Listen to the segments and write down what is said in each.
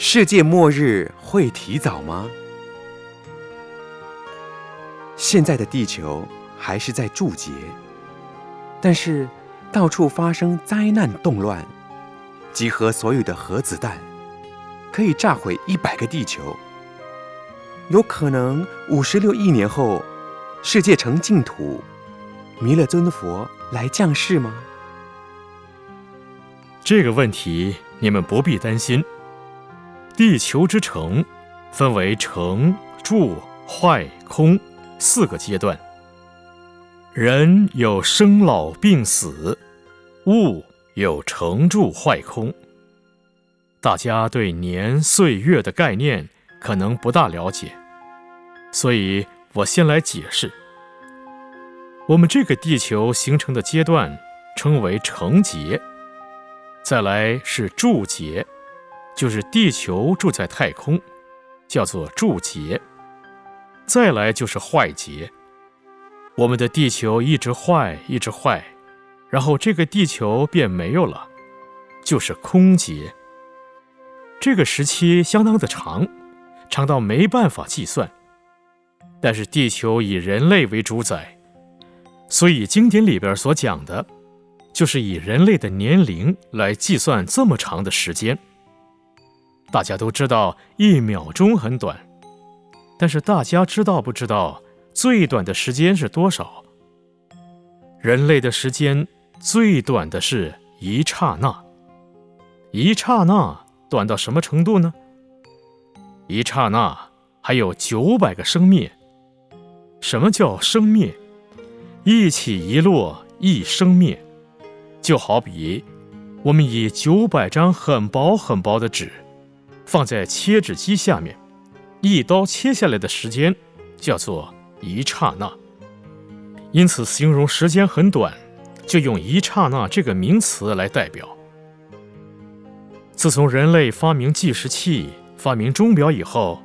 世界末日会提早吗？现在的地球还是在驻节，但是到处发生灾难动乱，集合所有的核子弹，可以炸毁一百个地球。有可能五十六亿年后，世界成净土，弥勒尊佛来降世吗？这个问题你们不必担心。地球之成分为成、住、坏、空四个阶段。人有生老病死，物有成住坏空。大家对年岁月的概念可能不大了解，所以我先来解释。我们这个地球形成的阶段称为成劫。再来是住劫，就是地球住在太空，叫做住劫。再来就是坏劫，我们的地球一直坏，一直坏，然后这个地球便没有了，就是空劫。这个时期相当的长，长到没办法计算。但是地球以人类为主宰，所以经典里边所讲的。就是以人类的年龄来计算这么长的时间。大家都知道一秒钟很短，但是大家知道不知道最短的时间是多少？人类的时间最短的是一刹那。一刹那短到什么程度呢？一刹那还有九百个生灭。什么叫生灭？一起一落一生灭。就好比，我们以九百张很薄很薄的纸，放在切纸机下面，一刀切下来的时间叫做一刹那。因此，形容时间很短，就用一刹那这个名词来代表。自从人类发明计时器、发明钟表以后，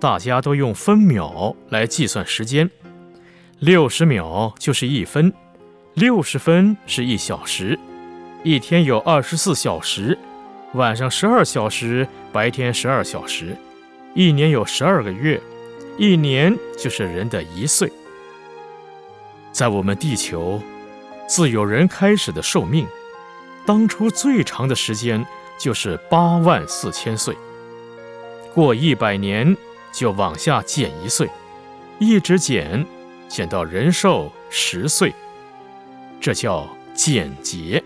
大家都用分秒来计算时间，六十秒就是一分。六十分是一小时，一天有二十四小时，晚上十二小时，白天十二小时，一年有十二个月，一年就是人的一岁。在我们地球，自有人开始的寿命，当初最长的时间就是八万四千岁，过一百年就往下减一岁，一直减，减到人寿十岁。这叫减节，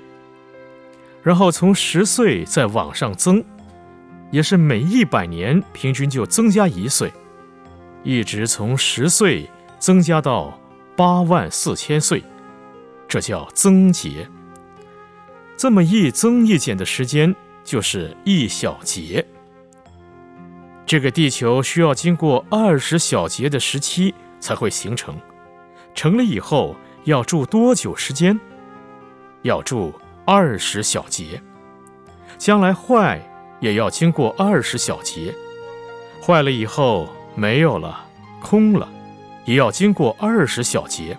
然后从十岁再往上增，也是每一百年平均就增加一岁，一直从十岁增加到八万四千岁，这叫增节。这么一增一减的时间就是一小节。这个地球需要经过二十小节的时期才会形成，成了以后。要住多久时间？要住二十小节。将来坏也要经过二十小节，坏了以后没有了，空了，也要经过二十小节。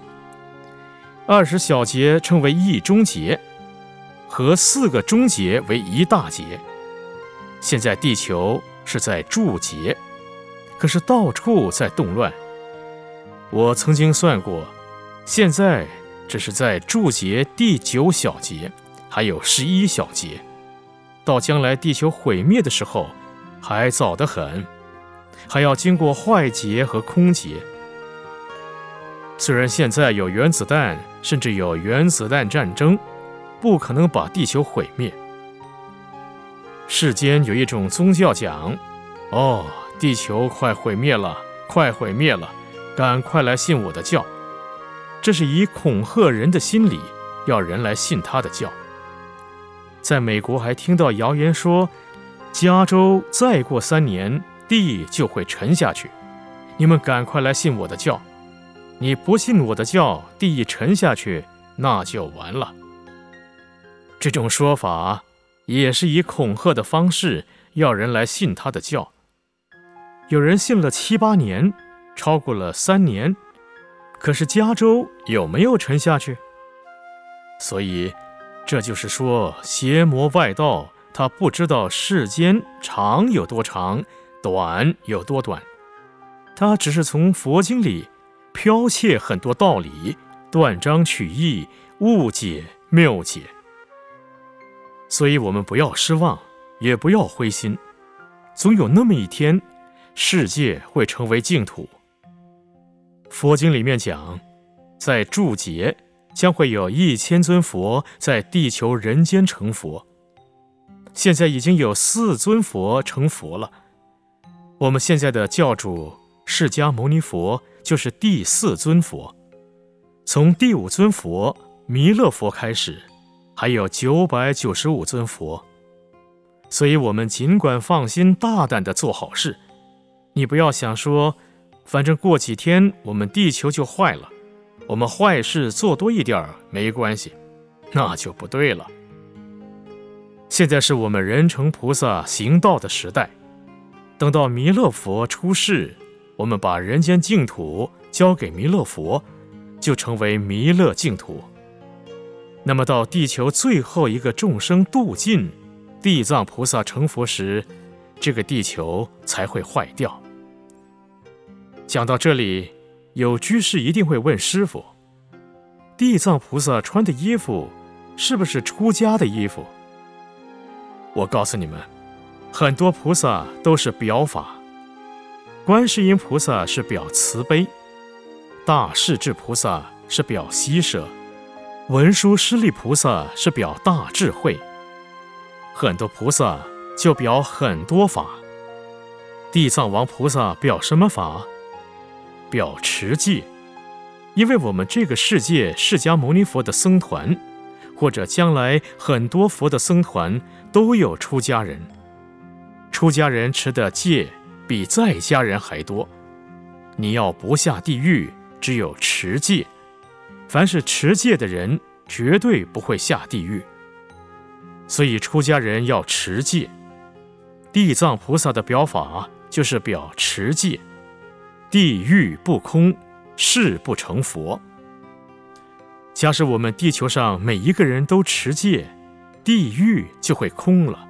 二十小节称为一中节，和四个中节为一大节。现在地球是在注节，可是到处在动乱。我曾经算过。现在这是在注节第九小节，还有十一小节，到将来地球毁灭的时候，还早得很，还要经过坏劫和空劫。虽然现在有原子弹，甚至有原子弹战争，不可能把地球毁灭。世间有一种宗教讲：“哦，地球快毁灭了，快毁灭了，赶快来信我的教。”这是以恐吓人的心理，要人来信他的教。在美国还听到谣言说，加州再过三年地就会沉下去，你们赶快来信我的教。你不信我的教，地一沉下去，那就完了。这种说法也是以恐吓的方式要人来信他的教。有人信了七八年，超过了三年。可是加州有没有沉下去？所以，这就是说邪魔外道他不知道世间长有多长，短有多短，他只是从佛经里剽窃很多道理，断章取义，误解谬解。所以，我们不要失望，也不要灰心，总有那么一天，世界会成为净土。佛经里面讲，在注解将会有一千尊佛在地球人间成佛。现在已经有四尊佛成佛了。我们现在的教主释迦牟尼佛就是第四尊佛。从第五尊佛弥勒佛开始，还有九百九十五尊佛。所以，我们尽管放心大胆的做好事。你不要想说，反正过几天我们地球就坏了，我们坏事做多一点没关系，那就不对了。现在是我们人成菩萨行道的时代，等到弥勒佛出世，我们把人间净土交给弥勒佛，就成为弥勒净土。那么到地球最后一个众生度尽，地藏菩萨成佛时，这个地球才会坏掉。讲到这里，有居士一定会问师傅：地藏菩萨穿的衣服是不是出家的衣服？我告诉你们，很多菩萨都是表法。观世音菩萨是表慈悲，大势至菩萨是表喜舍，文殊师利菩萨是表大智慧。很多菩萨就表很多法。地藏王菩萨表什么法？表持戒，因为我们这个世界释迦牟尼佛的僧团。或者将来很多佛的僧团都有出家人，出家人持的戒比在家人还多。你要不下地狱，只有持戒。凡是持戒的人，绝对不会下地狱。所以出家人要持戒。地藏菩萨的表法就是表持戒，地狱不空，誓不成佛。假使我们地球上每一个人都持戒，地狱就会空了。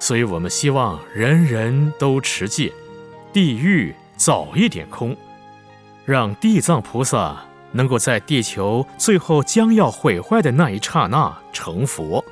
所以，我们希望人人都持戒，地狱早一点空，让地藏菩萨能够在地球最后将要毁坏的那一刹那成佛。